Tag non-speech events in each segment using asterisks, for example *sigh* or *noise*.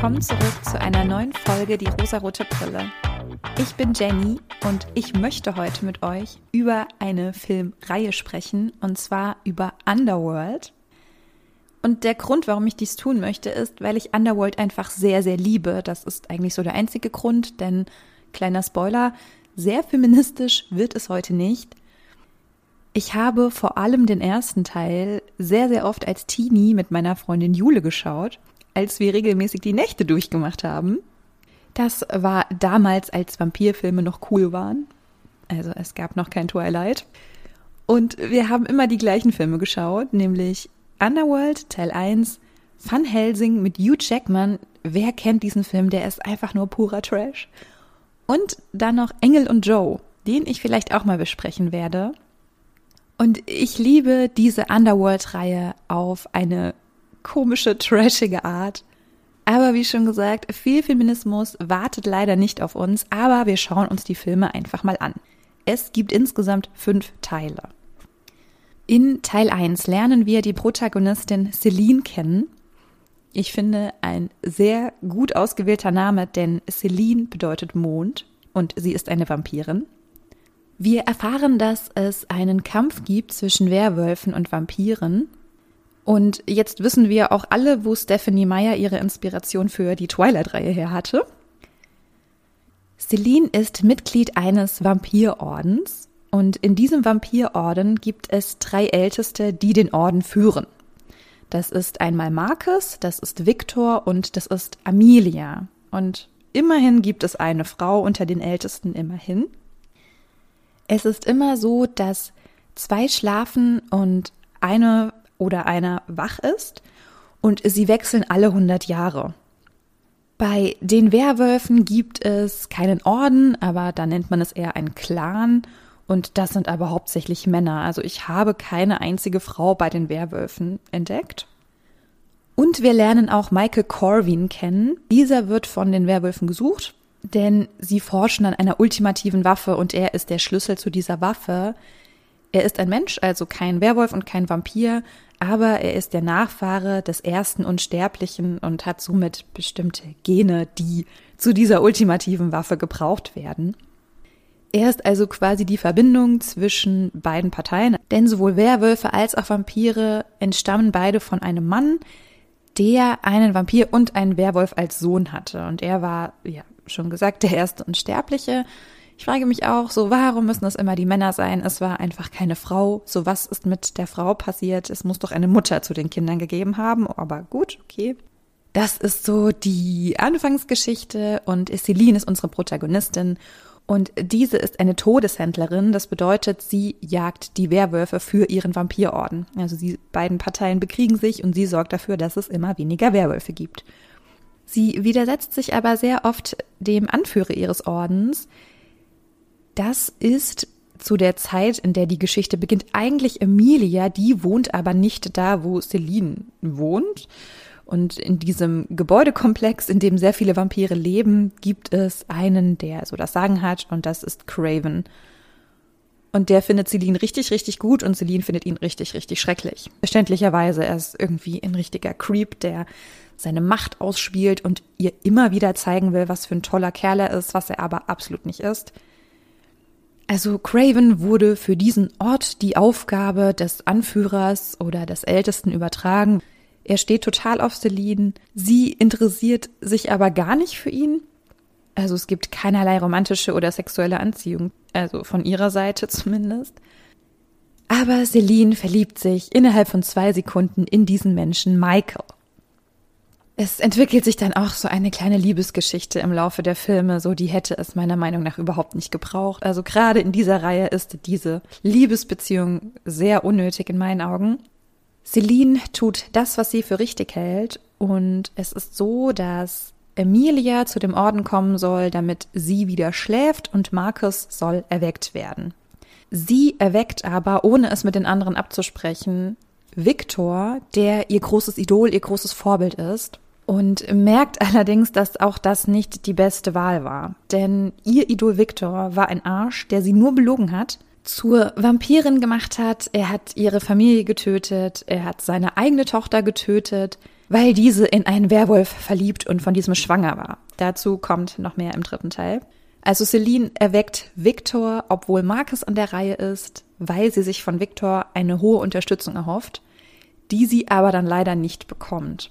Willkommen zurück zu einer neuen Folge Die rosarote Brille. Ich bin Jenny und ich möchte heute mit euch über eine Filmreihe sprechen und zwar über Underworld. Und der Grund, warum ich dies tun möchte, ist, weil ich Underworld einfach sehr, sehr liebe. Das ist eigentlich so der einzige Grund, denn kleiner Spoiler, sehr feministisch wird es heute nicht. Ich habe vor allem den ersten Teil sehr, sehr oft als Teenie mit meiner Freundin Jule geschaut, als wir regelmäßig die Nächte durchgemacht haben. Das war damals, als Vampirfilme noch cool waren. Also es gab noch kein Twilight. Und wir haben immer die gleichen Filme geschaut, nämlich Underworld Teil 1, Van Helsing mit Hugh Jackman. Wer kennt diesen Film? Der ist einfach nur purer Trash. Und dann noch Engel und Joe, den ich vielleicht auch mal besprechen werde. Und ich liebe diese Underworld-Reihe auf eine komische, trashige Art. Aber wie schon gesagt, viel Feminismus wartet leider nicht auf uns, aber wir schauen uns die Filme einfach mal an. Es gibt insgesamt fünf Teile. In Teil 1 lernen wir die Protagonistin Celine kennen. Ich finde ein sehr gut ausgewählter Name, denn Celine bedeutet Mond und sie ist eine Vampirin. Wir erfahren, dass es einen Kampf gibt zwischen Werwölfen und Vampiren. Und jetzt wissen wir auch alle, wo Stephanie Meyer ihre Inspiration für die Twilight-Reihe her hatte. Celine ist Mitglied eines Vampirordens und in diesem Vampirorden gibt es drei Älteste, die den Orden führen. Das ist einmal Marcus, das ist Victor und das ist Amelia. Und immerhin gibt es eine Frau unter den Ältesten, immerhin. Es ist immer so, dass zwei schlafen und eine oder einer wach ist und sie wechseln alle 100 Jahre. Bei den Werwölfen gibt es keinen Orden, aber da nennt man es eher ein Clan und das sind aber hauptsächlich Männer. Also ich habe keine einzige Frau bei den Werwölfen entdeckt. Und wir lernen auch Michael Corwin kennen. Dieser wird von den Werwölfen gesucht denn sie forschen an einer ultimativen Waffe und er ist der Schlüssel zu dieser Waffe. Er ist ein Mensch, also kein Werwolf und kein Vampir, aber er ist der Nachfahre des ersten Unsterblichen und hat somit bestimmte Gene, die zu dieser ultimativen Waffe gebraucht werden. Er ist also quasi die Verbindung zwischen beiden Parteien, denn sowohl Werwölfe als auch Vampire entstammen beide von einem Mann, der einen Vampir und einen Werwolf als Sohn hatte. Und er war ja schon gesagt, der erste Unsterbliche. Ich frage mich auch so, warum müssen das immer die Männer sein? Es war einfach keine Frau. So was ist mit der Frau passiert? Es muss doch eine Mutter zu den Kindern gegeben haben. Aber gut, okay. Das ist so die Anfangsgeschichte und Celine ist unsere Protagonistin und diese ist eine Todeshändlerin. Das bedeutet, sie jagt die Werwölfe für ihren Vampirorden. Also die beiden Parteien bekriegen sich und sie sorgt dafür, dass es immer weniger Werwölfe gibt. Sie widersetzt sich aber sehr oft dem Anführer ihres Ordens. Das ist zu der Zeit, in der die Geschichte beginnt, eigentlich Emilia, die wohnt aber nicht da, wo Celine wohnt. Und in diesem Gebäudekomplex, in dem sehr viele Vampire leben, gibt es einen, der so das Sagen hat, und das ist Craven. Und der findet Celine richtig, richtig gut und Celine findet ihn richtig, richtig schrecklich. Verständlicherweise, er ist irgendwie ein richtiger Creep, der seine Macht ausspielt und ihr immer wieder zeigen will, was für ein toller Kerl er ist, was er aber absolut nicht ist. Also Craven wurde für diesen Ort die Aufgabe des Anführers oder des Ältesten übertragen. Er steht total auf Celine. Sie interessiert sich aber gar nicht für ihn. Also es gibt keinerlei romantische oder sexuelle Anziehung, also von ihrer Seite *laughs* zumindest. Aber Celine verliebt sich innerhalb von zwei Sekunden in diesen Menschen Michael. Es entwickelt sich dann auch so eine kleine Liebesgeschichte im Laufe der Filme, so die hätte es meiner Meinung nach überhaupt nicht gebraucht. Also gerade in dieser Reihe ist diese Liebesbeziehung sehr unnötig in meinen Augen. Celine tut das, was sie für richtig hält und es ist so, dass Emilia zu dem Orden kommen soll, damit sie wieder schläft und Marcus soll erweckt werden. Sie erweckt aber, ohne es mit den anderen abzusprechen, Victor, der ihr großes Idol, ihr großes Vorbild ist und merkt allerdings, dass auch das nicht die beste Wahl war. Denn ihr Idol Victor war ein Arsch, der sie nur belogen hat, zur Vampirin gemacht hat, er hat ihre Familie getötet, er hat seine eigene Tochter getötet, weil diese in einen Werwolf verliebt und von diesem schwanger war. Dazu kommt noch mehr im dritten Teil. Also Celine erweckt Victor, obwohl Marcus an der Reihe ist, weil sie sich von Victor eine hohe Unterstützung erhofft, die sie aber dann leider nicht bekommt.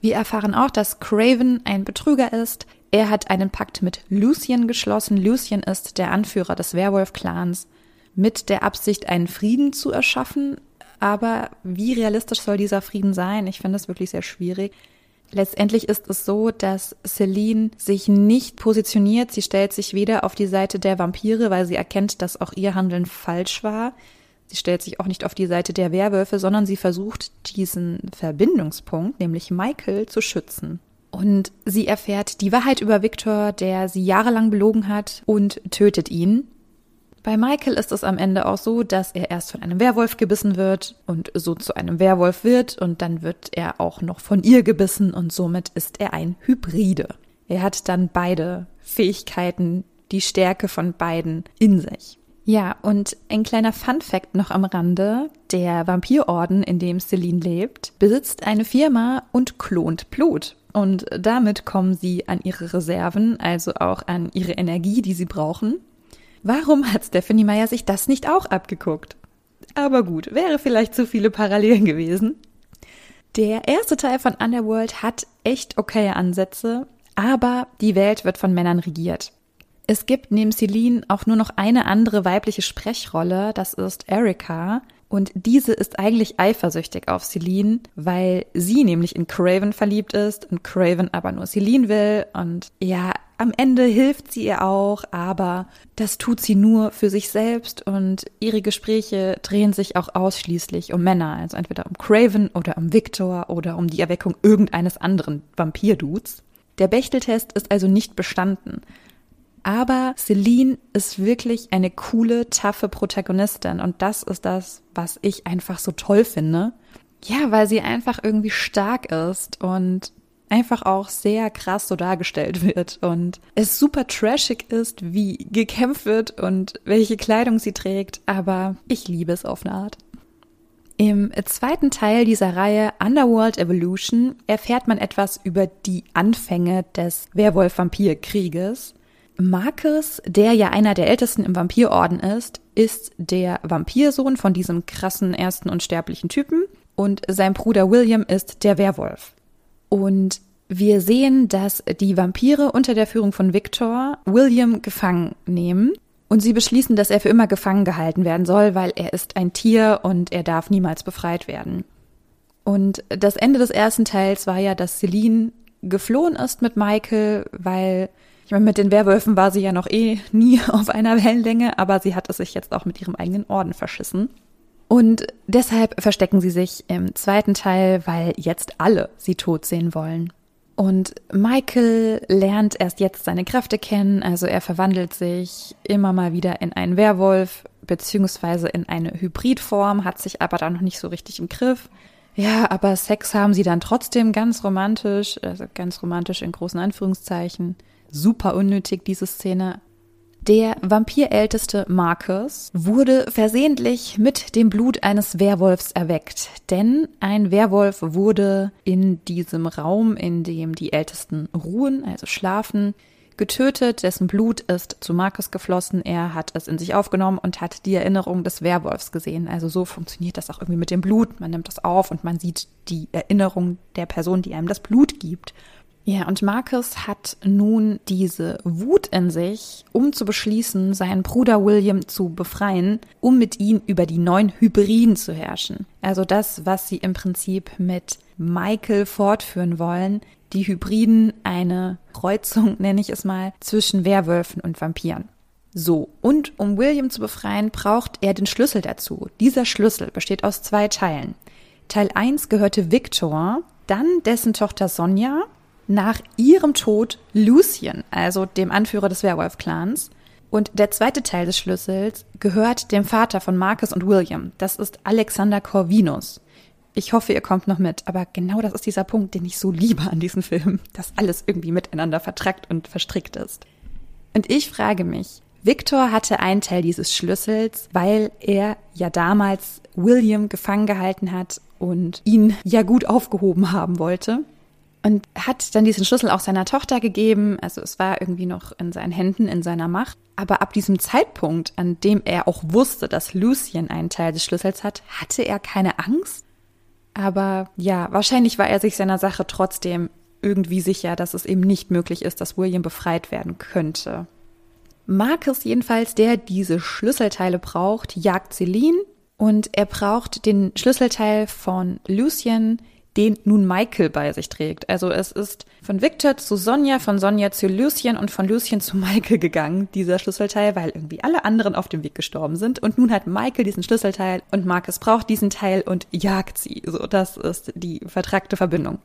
Wir erfahren auch, dass Craven ein Betrüger ist. Er hat einen Pakt mit Lucien geschlossen. Lucien ist der Anführer des Werwolf-Clans mit der Absicht, einen Frieden zu erschaffen. Aber wie realistisch soll dieser Frieden sein? Ich finde das wirklich sehr schwierig. Letztendlich ist es so, dass Celine sich nicht positioniert. Sie stellt sich weder auf die Seite der Vampire, weil sie erkennt, dass auch ihr Handeln falsch war. Sie stellt sich auch nicht auf die Seite der Werwölfe, sondern sie versucht, diesen Verbindungspunkt, nämlich Michael, zu schützen. Und sie erfährt die Wahrheit über Victor, der sie jahrelang belogen hat, und tötet ihn. Bei Michael ist es am Ende auch so, dass er erst von einem Werwolf gebissen wird und so zu einem Werwolf wird und dann wird er auch noch von ihr gebissen und somit ist er ein Hybride. Er hat dann beide Fähigkeiten, die Stärke von beiden in sich. Ja, und ein kleiner Fun fact noch am Rande. Der Vampirorden, in dem Celine lebt, besitzt eine Firma und klont Blut. Und damit kommen sie an ihre Reserven, also auch an ihre Energie, die sie brauchen. Warum hat Stephanie Meyer sich das nicht auch abgeguckt? Aber gut, wäre vielleicht zu viele Parallelen gewesen. Der erste Teil von Underworld hat echt okaye Ansätze, aber die Welt wird von Männern regiert. Es gibt neben Celine auch nur noch eine andere weibliche Sprechrolle, das ist Erika. Und diese ist eigentlich eifersüchtig auf Celine, weil sie nämlich in Craven verliebt ist und Craven aber nur Celine will. Und ja, am Ende hilft sie ihr auch, aber das tut sie nur für sich selbst und ihre Gespräche drehen sich auch ausschließlich um Männer, also entweder um Craven oder um Victor oder um die Erweckung irgendeines anderen Vampirdudes. Der Bechteltest ist also nicht bestanden. Aber Celine ist wirklich eine coole, taffe Protagonistin und das ist das, was ich einfach so toll finde. Ja, weil sie einfach irgendwie stark ist und einfach auch sehr krass so dargestellt *laughs* wird und es super trashig ist, wie gekämpft wird und welche Kleidung sie trägt, aber ich liebe es auf eine Art. Im zweiten Teil dieser Reihe Underworld Evolution erfährt man etwas über die Anfänge des Werwolf-Vampir-Krieges. Marcus, der ja einer der ältesten im Vampirorden ist, ist der Vampirsohn von diesem krassen ersten unsterblichen Typen und sein Bruder William ist der Werwolf. Und wir sehen, dass die Vampire unter der Führung von Victor William gefangen nehmen und sie beschließen, dass er für immer gefangen gehalten werden soll, weil er ist ein Tier und er darf niemals befreit werden. Und das Ende des ersten Teils war ja, dass Celine geflohen ist mit Michael, weil ich meine, mit den Werwölfen war sie ja noch eh nie *laughs* auf einer Wellenlänge, aber sie hat es sich jetzt auch mit ihrem eigenen Orden verschissen. Und deshalb verstecken sie sich im zweiten Teil, weil jetzt alle sie tot sehen wollen. Und Michael lernt erst jetzt seine Kräfte kennen, also er verwandelt sich immer mal wieder in einen Werwolf beziehungsweise in eine Hybridform, hat sich aber dann noch nicht so richtig im Griff. Ja, aber Sex haben sie dann trotzdem ganz romantisch, also ganz romantisch in großen Anführungszeichen. Super unnötig, diese Szene. Der vampirälteste Marcus wurde versehentlich mit dem Blut eines Werwolfs erweckt, denn ein Werwolf wurde in diesem Raum, in dem die Ältesten ruhen, also schlafen, getötet, dessen Blut ist zu Marcus geflossen, er hat es in sich aufgenommen und hat die Erinnerung des Werwolfs gesehen. Also so funktioniert das auch irgendwie mit dem Blut. Man nimmt das auf und man sieht die Erinnerung der Person, die einem das Blut gibt. Ja, und Marcus hat nun diese Wut in sich, um zu beschließen, seinen Bruder William zu befreien, um mit ihm über die neuen Hybriden zu herrschen. Also das, was sie im Prinzip mit Michael fortführen wollen, die Hybriden eine Kreuzung, *laughs* nenne ich es mal, zwischen Werwölfen und Vampiren. So, und um William zu befreien, braucht er den Schlüssel dazu. Dieser Schlüssel besteht aus zwei Teilen. Teil 1 gehörte Victor, dann dessen Tochter Sonja nach ihrem Tod Lucien, also dem Anführer des Werwolf-Clans. Und der zweite Teil des Schlüssels gehört dem Vater von Marcus und William. Das ist Alexander Corvinus. Ich hoffe, ihr kommt noch mit, aber genau das ist dieser Punkt, den ich so liebe an diesem Film, dass alles irgendwie miteinander vertrackt und verstrickt ist. Und ich frage mich, Victor hatte einen Teil dieses Schlüssels, weil er ja damals William gefangen gehalten hat und ihn ja gut aufgehoben haben wollte. Und hat dann diesen Schlüssel auch seiner Tochter gegeben. Also es war irgendwie noch in seinen Händen, in seiner Macht. Aber ab diesem Zeitpunkt, an dem er auch wusste, dass Lucien einen Teil des Schlüssels hat, hatte er keine Angst. Aber ja, wahrscheinlich war er sich seiner Sache trotzdem irgendwie sicher, dass es eben nicht möglich ist, dass William befreit werden könnte. Marcus jedenfalls, der diese Schlüsselteile braucht, jagt Celine und er braucht den Schlüsselteil von Lucien, den nun Michael bei sich trägt. Also es ist von Victor zu Sonja, von Sonja zu Lucien und von Lucien zu Michael gegangen, dieser Schlüsselteil, weil irgendwie alle anderen auf dem Weg gestorben sind. Und nun hat Michael diesen Schlüsselteil und Marcus braucht diesen Teil und jagt sie. So, das ist die vertragte Verbindung.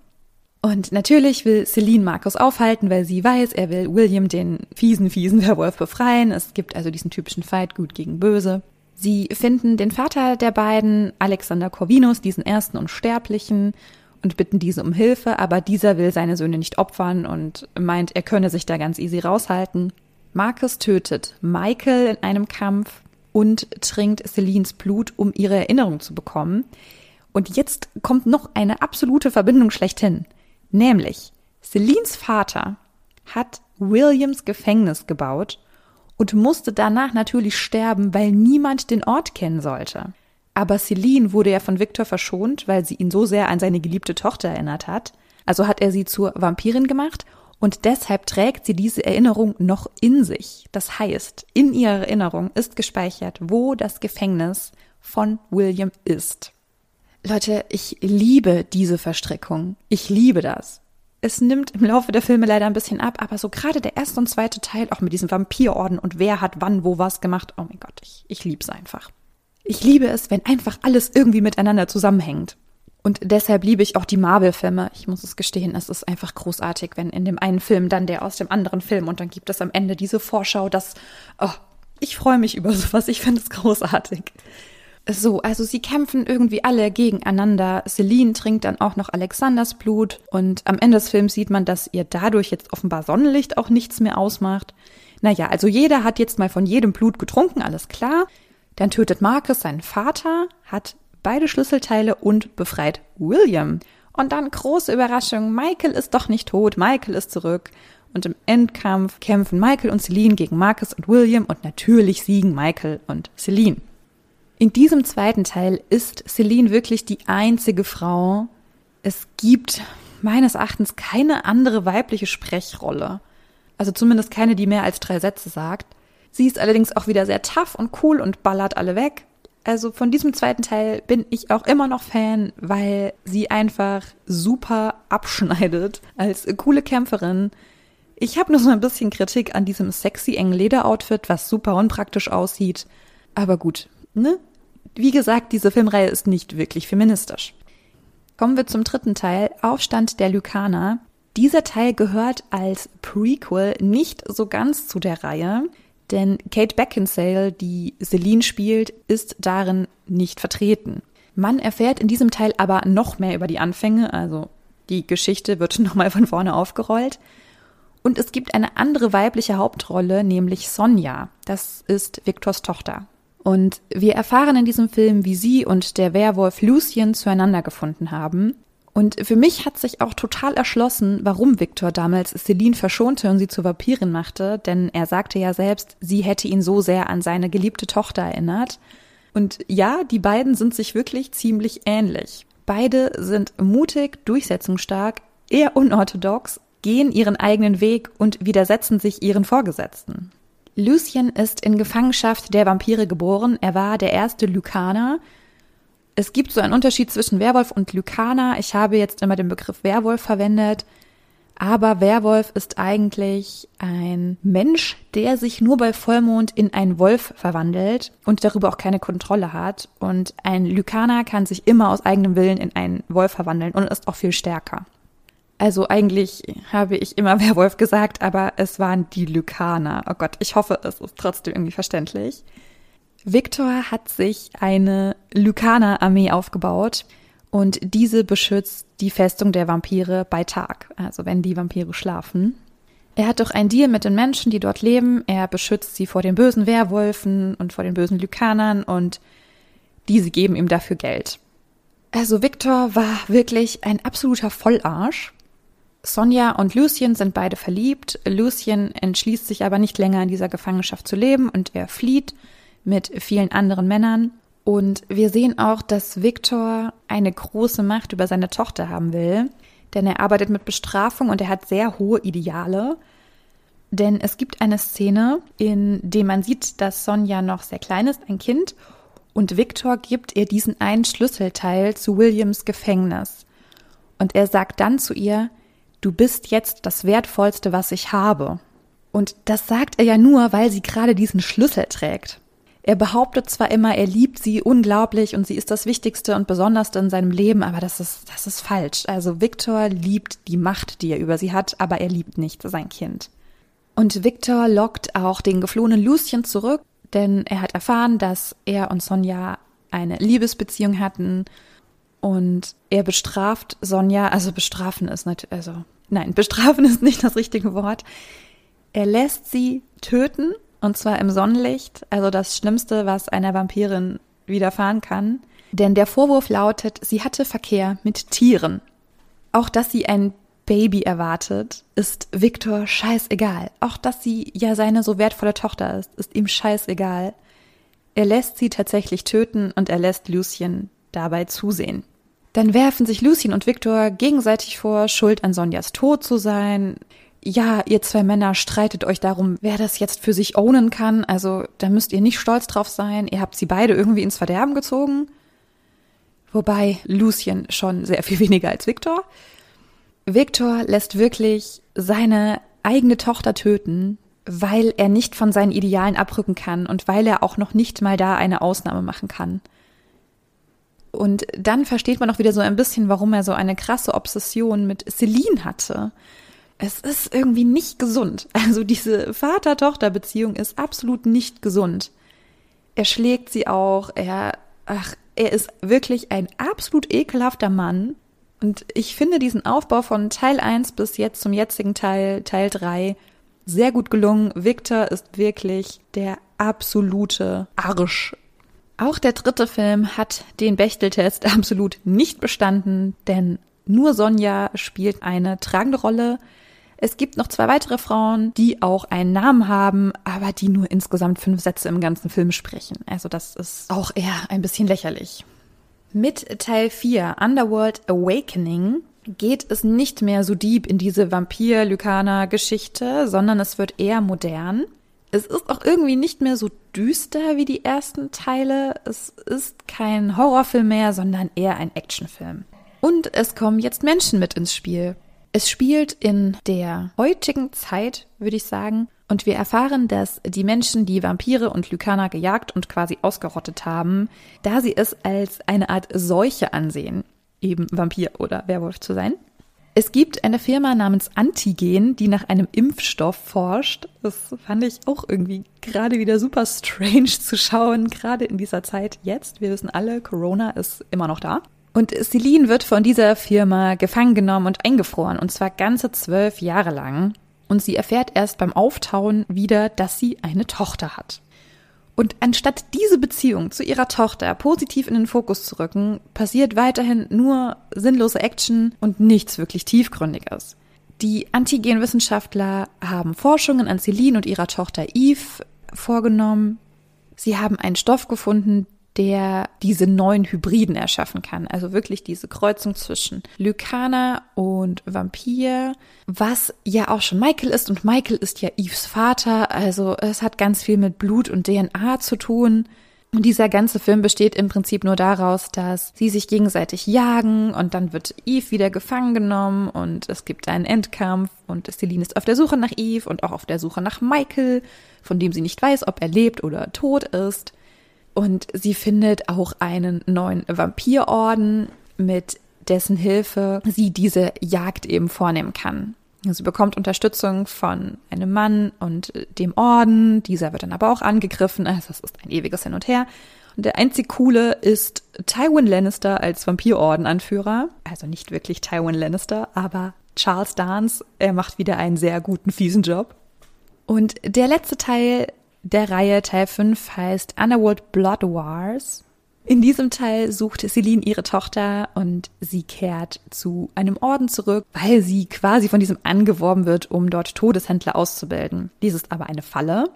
Und natürlich will Celine Markus aufhalten, weil sie weiß, er will William den fiesen, fiesen Werwolf befreien. Es gibt also diesen typischen Fight gut gegen böse. Sie finden den Vater der beiden, Alexander Corvinus, diesen ersten Unsterblichen, und bitten diese um Hilfe, aber dieser will seine Söhne nicht opfern und meint, er könne sich da ganz easy raushalten. Marcus tötet Michael in einem Kampf und trinkt Celines Blut, um ihre Erinnerung zu bekommen. Und jetzt kommt noch eine absolute Verbindung schlechthin. Nämlich, Celines Vater hat Williams Gefängnis gebaut und musste danach natürlich sterben, weil niemand den Ort kennen sollte. Aber Celine wurde ja von Victor verschont, weil sie ihn so sehr an seine geliebte Tochter erinnert hat. Also hat er sie zur Vampirin gemacht und deshalb trägt sie diese Erinnerung noch in sich. Das heißt, in ihrer Erinnerung ist gespeichert, wo das Gefängnis von William ist. Leute, ich liebe diese Verstrickung. Ich liebe das. Es nimmt im Laufe der Filme leider ein bisschen ab, aber so gerade der erste und zweite Teil, auch mit diesem Vampirorden und wer hat wann wo was gemacht, oh mein Gott, ich, ich liebe es einfach. Ich liebe es, wenn einfach alles irgendwie miteinander zusammenhängt. Und deshalb liebe ich auch die Marvel-Filme. Ich muss es gestehen, es ist einfach großartig, wenn in dem einen Film dann der aus dem anderen Film und dann gibt es am Ende diese Vorschau, dass, oh, ich freue mich über *laughs* sowas, ich finde es großartig. So, also sie kämpfen irgendwie alle gegeneinander. Celine trinkt dann auch noch Alexanders Blut und am Ende des Films sieht man, dass ihr dadurch jetzt offenbar Sonnenlicht auch nichts mehr ausmacht. Naja, also jeder hat jetzt mal von jedem Blut getrunken, alles klar. Dann tötet Marcus seinen Vater, hat beide Schlüsselteile und befreit William. Und dann große Überraschung, Michael ist doch nicht tot, Michael ist zurück. Und im Endkampf kämpfen Michael und Celine gegen Marcus und William und natürlich siegen Michael und Celine. In diesem zweiten Teil ist Celine wirklich die einzige Frau. Es gibt meines Erachtens keine andere weibliche Sprechrolle. Also zumindest keine, die mehr als drei Sätze sagt. Sie ist allerdings auch wieder sehr tough und cool und ballert alle weg. Also von diesem zweiten Teil bin ich auch immer noch Fan, weil sie einfach super abschneidet als coole Kämpferin. Ich habe nur so ein bisschen Kritik an diesem sexy engen Lederoutfit, was super unpraktisch aussieht. Aber gut, ne? Wie gesagt, diese Filmreihe ist nicht wirklich feministisch. Kommen wir zum dritten Teil, Aufstand der Lykaner. Dieser Teil gehört als Prequel nicht so ganz zu der Reihe, denn Kate Beckinsale, die Celine spielt, ist darin nicht vertreten. Man erfährt in diesem Teil aber noch mehr über die Anfänge, also die Geschichte wird *laughs* nochmal von vorne aufgerollt. Und es gibt eine andere weibliche Hauptrolle, nämlich Sonja. Das ist Victors Tochter. Und wir erfahren in diesem Film, wie sie und der Werwolf Lucien zueinander gefunden haben. Und für mich hat sich auch total erschlossen, warum Victor damals Celine verschonte und sie zur Vampirin machte, denn er sagte ja selbst, sie hätte ihn so sehr an seine geliebte Tochter erinnert. Und ja, die beiden sind sich wirklich ziemlich ähnlich. Beide sind mutig, durchsetzungsstark, eher unorthodox, gehen ihren eigenen Weg und widersetzen sich ihren Vorgesetzten. Lucien ist in Gefangenschaft der Vampire geboren. Er war der erste Lykaner. Es gibt so einen Unterschied zwischen Werwolf und Lykaner. Ich habe jetzt immer den Begriff Werwolf verwendet. Aber Werwolf ist eigentlich ein Mensch, der sich nur bei Vollmond in einen Wolf verwandelt und darüber auch keine Kontrolle hat. Und ein Lykaner kann sich immer aus eigenem Willen in einen Wolf verwandeln und ist auch viel stärker. Also eigentlich habe ich immer *laughs* Werwolf gesagt, aber es waren die Lykaner. Oh Gott, ich hoffe, es ist trotzdem irgendwie verständlich. Victor hat sich eine Lykaner-Armee aufgebaut und diese beschützt die Festung der Vampire bei Tag, also wenn die Vampire schlafen. Er hat doch einen Deal mit den Menschen, die dort leben. Er beschützt sie vor den bösen Werwölfen und vor den bösen Lykanern und diese geben ihm dafür Geld. Also Victor war wirklich ein absoluter Vollarsch. Sonja und Lucien sind beide verliebt. Lucien entschließt sich aber nicht länger in dieser Gefangenschaft zu leben und er flieht mit vielen anderen Männern. Und wir sehen auch, dass Victor eine große Macht über seine Tochter haben will, denn er arbeitet mit Bestrafung und er hat sehr hohe Ideale. Denn es gibt eine Szene, in der man sieht, dass Sonja noch sehr klein ist, ein Kind, und Victor gibt ihr diesen einen Schlüsselteil zu Williams Gefängnis. Und er sagt dann zu ihr, du bist jetzt das Wertvollste, was ich habe. Und das sagt er ja nur, weil sie gerade diesen Schlüssel trägt. Er behauptet zwar immer, er liebt sie unglaublich und sie ist das Wichtigste und Besonderste in seinem Leben, aber das ist, das ist falsch. Also Victor liebt die Macht, die er über sie hat, aber er liebt nicht sein Kind. Und Victor lockt auch den geflohenen Lucien zurück, denn er hat erfahren, dass er und Sonja eine Liebesbeziehung hatten und er bestraft Sonja, also bestrafen ist natürlich, also nein, *laughs* bestrafen ist nicht das richtige Wort. Er lässt sie töten und zwar im Sonnenlicht, also das Schlimmste, was einer Vampirin widerfahren kann. Denn der Vorwurf lautet, sie hatte Verkehr mit Tieren. Auch dass sie ein Baby erwartet, ist Victor scheißegal. Auch dass sie ja seine so wertvolle Tochter ist, ist ihm scheißegal. Er lässt sie tatsächlich töten und er lässt Lucien dabei zusehen. Dann werfen sich Lucien und Victor gegenseitig vor, schuld an Sonjas Tod zu sein. Ja, ihr zwei Männer streitet euch darum, wer das jetzt für sich ownen kann. Also, da müsst ihr nicht stolz drauf sein. Ihr habt sie beide irgendwie ins Verderben gezogen. Wobei Lucien schon sehr viel *laughs* weniger als Victor. Victor lässt wirklich seine eigene Tochter töten, weil er nicht von seinen Idealen abrücken kann und weil er auch noch nicht mal da eine Ausnahme machen kann. Und dann versteht man auch wieder so ein bisschen, warum er so eine krasse Obsession mit Celine hatte. Es ist irgendwie nicht gesund. Also diese Vater-Tochter-Beziehung ist absolut nicht gesund. Er schlägt sie auch, er, ach, er ist wirklich ein absolut ekelhafter Mann, und ich finde diesen Aufbau von Teil 1 bis jetzt zum jetzigen Teil, Teil 3, sehr gut gelungen. Victor ist wirklich der absolute Arsch. Auch der dritte Film hat den Bechteltest *laughs* absolut nicht bestanden, denn nur Sonja spielt eine tragende Rolle. Es gibt noch zwei weitere Frauen, die auch einen Namen haben, aber die nur insgesamt fünf Sätze im ganzen Film sprechen. Also das ist auch eher ein bisschen lächerlich. Mit Teil 4 Underworld Awakening geht es nicht mehr so deep in diese Vampir-Lykaner-Geschichte, sondern es wird eher modern. Es ist auch irgendwie nicht mehr so düster wie die ersten Teile. Es ist kein Horrorfilm mehr, sondern eher ein Actionfilm. Und es kommen jetzt Menschen mit ins Spiel. Es spielt in der heutigen Zeit, würde ich sagen, und wir erfahren, dass die Menschen, die Vampire und Lykaner gejagt und quasi ausgerottet haben, da sie es als eine Art Seuche ansehen, eben Vampir oder Werwolf zu sein. Es gibt eine Firma namens Antigen, die nach einem Impfstoff forscht. Das fand ich auch irgendwie gerade wieder super strange *laughs* zu schauen, gerade in dieser Zeit jetzt. Wir wissen alle, Corona ist immer noch da. Und Celine wird von dieser Firma gefangen genommen und eingefroren, und zwar ganze zwölf Jahre lang und sie erfährt erst beim Auftauen wieder, dass sie eine Tochter hat. Und anstatt diese Beziehung zu ihrer Tochter positiv in den Fokus zu rücken, passiert weiterhin nur sinnlose Action und nichts wirklich Tiefgründiges. Die Antigenwissenschaftler haben Forschungen an Celine und ihrer Tochter Eve vorgenommen. Sie haben einen Stoff gefunden, der diese neuen Hybriden erschaffen kann. Also wirklich diese Kreuzung zwischen Lykaner und Vampir, was ja auch schon Michael ist. Und Michael ist ja Eves Vater. Also es hat ganz viel mit Blut und DNA zu tun. Und dieser ganze Film besteht im Prinzip nur daraus, dass sie sich gegenseitig jagen und dann wird Eve wieder gefangen genommen und es gibt einen Endkampf und Celine ist auf der Suche nach Eve und auch auf der Suche nach Michael, von dem sie nicht weiß, ob er lebt oder tot ist. Und sie findet auch einen neuen Vampirorden, mit dessen Hilfe sie diese Jagd eben vornehmen kann. Sie bekommt Unterstützung von einem Mann und dem Orden. Dieser wird dann aber auch angegriffen. *laughs* Also es ist ein ewiges Hin und Her. Und der einzig coole ist Tywin Lannister als Vampirorden-Anführer. Also nicht wirklich Tywin Lannister, aber Charles Dance. Er macht wieder einen sehr guten, fiesen Job. Und der letzte Teil der Reihe Teil 5 heißt Underworld Blood Wars. In diesem Teil sucht Celine ihre Tochter und sie kehrt zu einem Orden zurück, weil sie quasi von diesem angeworben wird, um dort Todeshändler auszubilden. Dies ist aber eine Falle.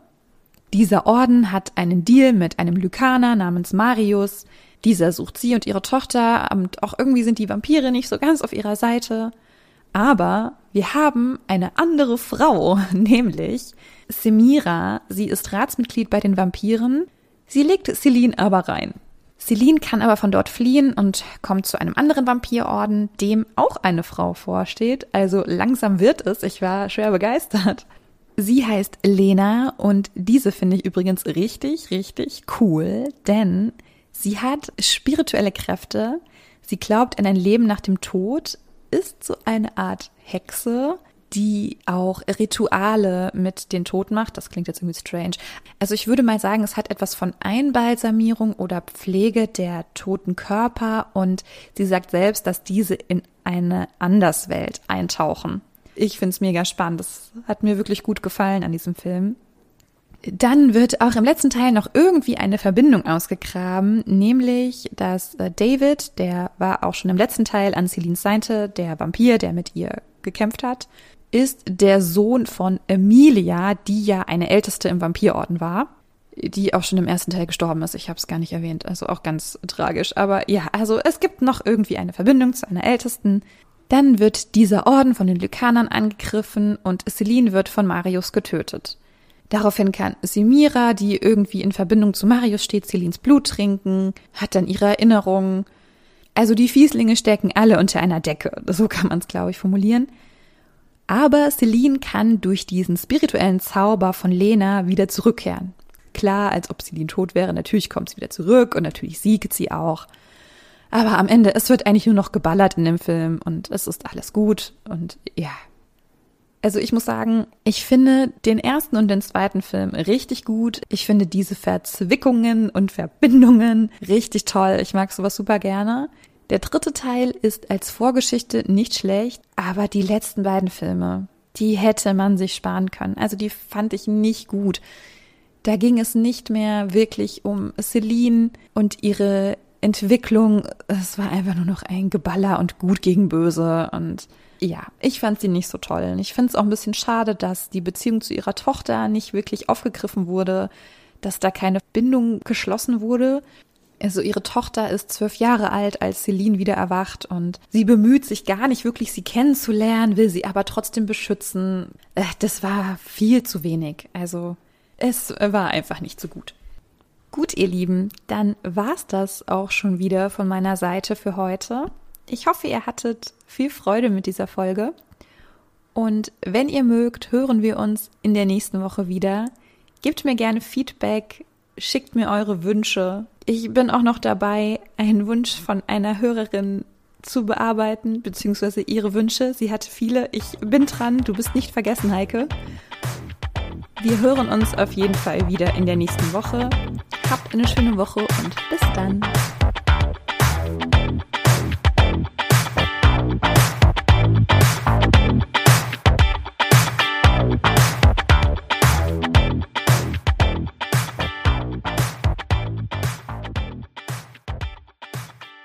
Dieser Orden hat einen Deal mit einem Lykaner namens Marius. Dieser sucht sie und ihre Tochter und auch irgendwie sind die Vampire nicht so ganz auf ihrer Seite. Aber wir haben eine andere Frau, *laughs* nämlich Semira. Sie ist Ratsmitglied bei den Vampiren. Sie legt Celine aber rein. Celine kann aber von dort fliehen und kommt zu einem anderen Vampirorden, dem auch eine Frau vorsteht. Also langsam wird es. Ich war schwer begeistert. Sie heißt Lena und diese finde ich übrigens richtig, richtig cool, denn sie hat spirituelle Kräfte. Sie glaubt an ein Leben nach dem Tod, ist so eine Art Hexe die auch Rituale mit den Toten macht. Das klingt jetzt irgendwie strange. Also ich würde mal sagen, es hat etwas von Einbalsamierung oder Pflege der toten Körper und sie sagt selbst, dass diese in eine Anderswelt eintauchen. Ich finde es mega spannend. Das hat mir wirklich gut gefallen an diesem Film. Dann wird auch im letzten Teil noch irgendwie eine Verbindung ausgegraben, nämlich dass äh, David, der war auch schon im letzten Teil an Celines Seite, der Vampir, der mit ihr gekämpft hat, ist der Sohn von Emilia, die ja eine Älteste im Vampirorden war, die auch schon im ersten Teil gestorben ist. Ich habe es gar nicht erwähnt, also auch ganz tragisch. Aber ja, also es gibt noch irgendwie eine Verbindung zu einer Ältesten. Dann wird dieser Orden von den Lykanern angegriffen und Celine wird von Marius getötet. Daraufhin kann Simira, die irgendwie in Verbindung zu Marius steht, Celines Blut trinken, hat dann ihre Erinnerungen. Also die Fieslinge stecken alle unter einer Decke. So kann man es, glaube ich, formulieren. Aber Celine kann durch diesen spirituellen Zauber von Lena wieder zurückkehren. Klar, als ob Celine tot wäre, natürlich kommt sie wieder zurück und natürlich siegt sie auch. Aber am Ende, es wird eigentlich nur noch geballert in dem Film und es ist alles gut und ja. Also ich muss sagen, ich finde den ersten und den zweiten Film richtig gut. Ich finde diese Verzwickungen und Verbindungen richtig toll. Ich mag sowas super gerne. Der dritte Teil ist als Vorgeschichte nicht schlecht, aber die letzten beiden Filme, die hätte man sich sparen können. Also die fand ich nicht gut. Da ging es nicht mehr wirklich um Celine und ihre Entwicklung. Es war einfach nur noch ein Geballer und gut gegen böse und ja, ich fand sie nicht so toll. Ich finde es auch ein bisschen schade, dass die Beziehung zu ihrer Tochter nicht wirklich aufgegriffen wurde, dass da keine Bindung geschlossen wurde. Also ihre Tochter ist zwölf Jahre alt, als Celine wieder erwacht und sie bemüht sich gar nicht wirklich, sie kennenzulernen, will sie aber trotzdem beschützen. Äh, das war viel zu wenig. Also es war einfach nicht so gut. Gut, ihr Lieben, dann war's das auch schon wieder von meiner Seite für heute. Ich hoffe, ihr hattet viel Freude mit dieser Folge. Und wenn ihr mögt, hören wir uns in der nächsten Woche wieder. Gebt mir gerne Feedback, schickt mir eure Wünsche. Ich bin auch noch dabei, einen Wunsch von einer Hörerin zu bearbeiten, beziehungsweise ihre Wünsche. Sie hatte viele. Ich bin dran. Du bist nicht vergessen, Heike. Wir hören uns auf jeden Fall wieder in der nächsten Woche. Habt eine schöne Woche und bis dann.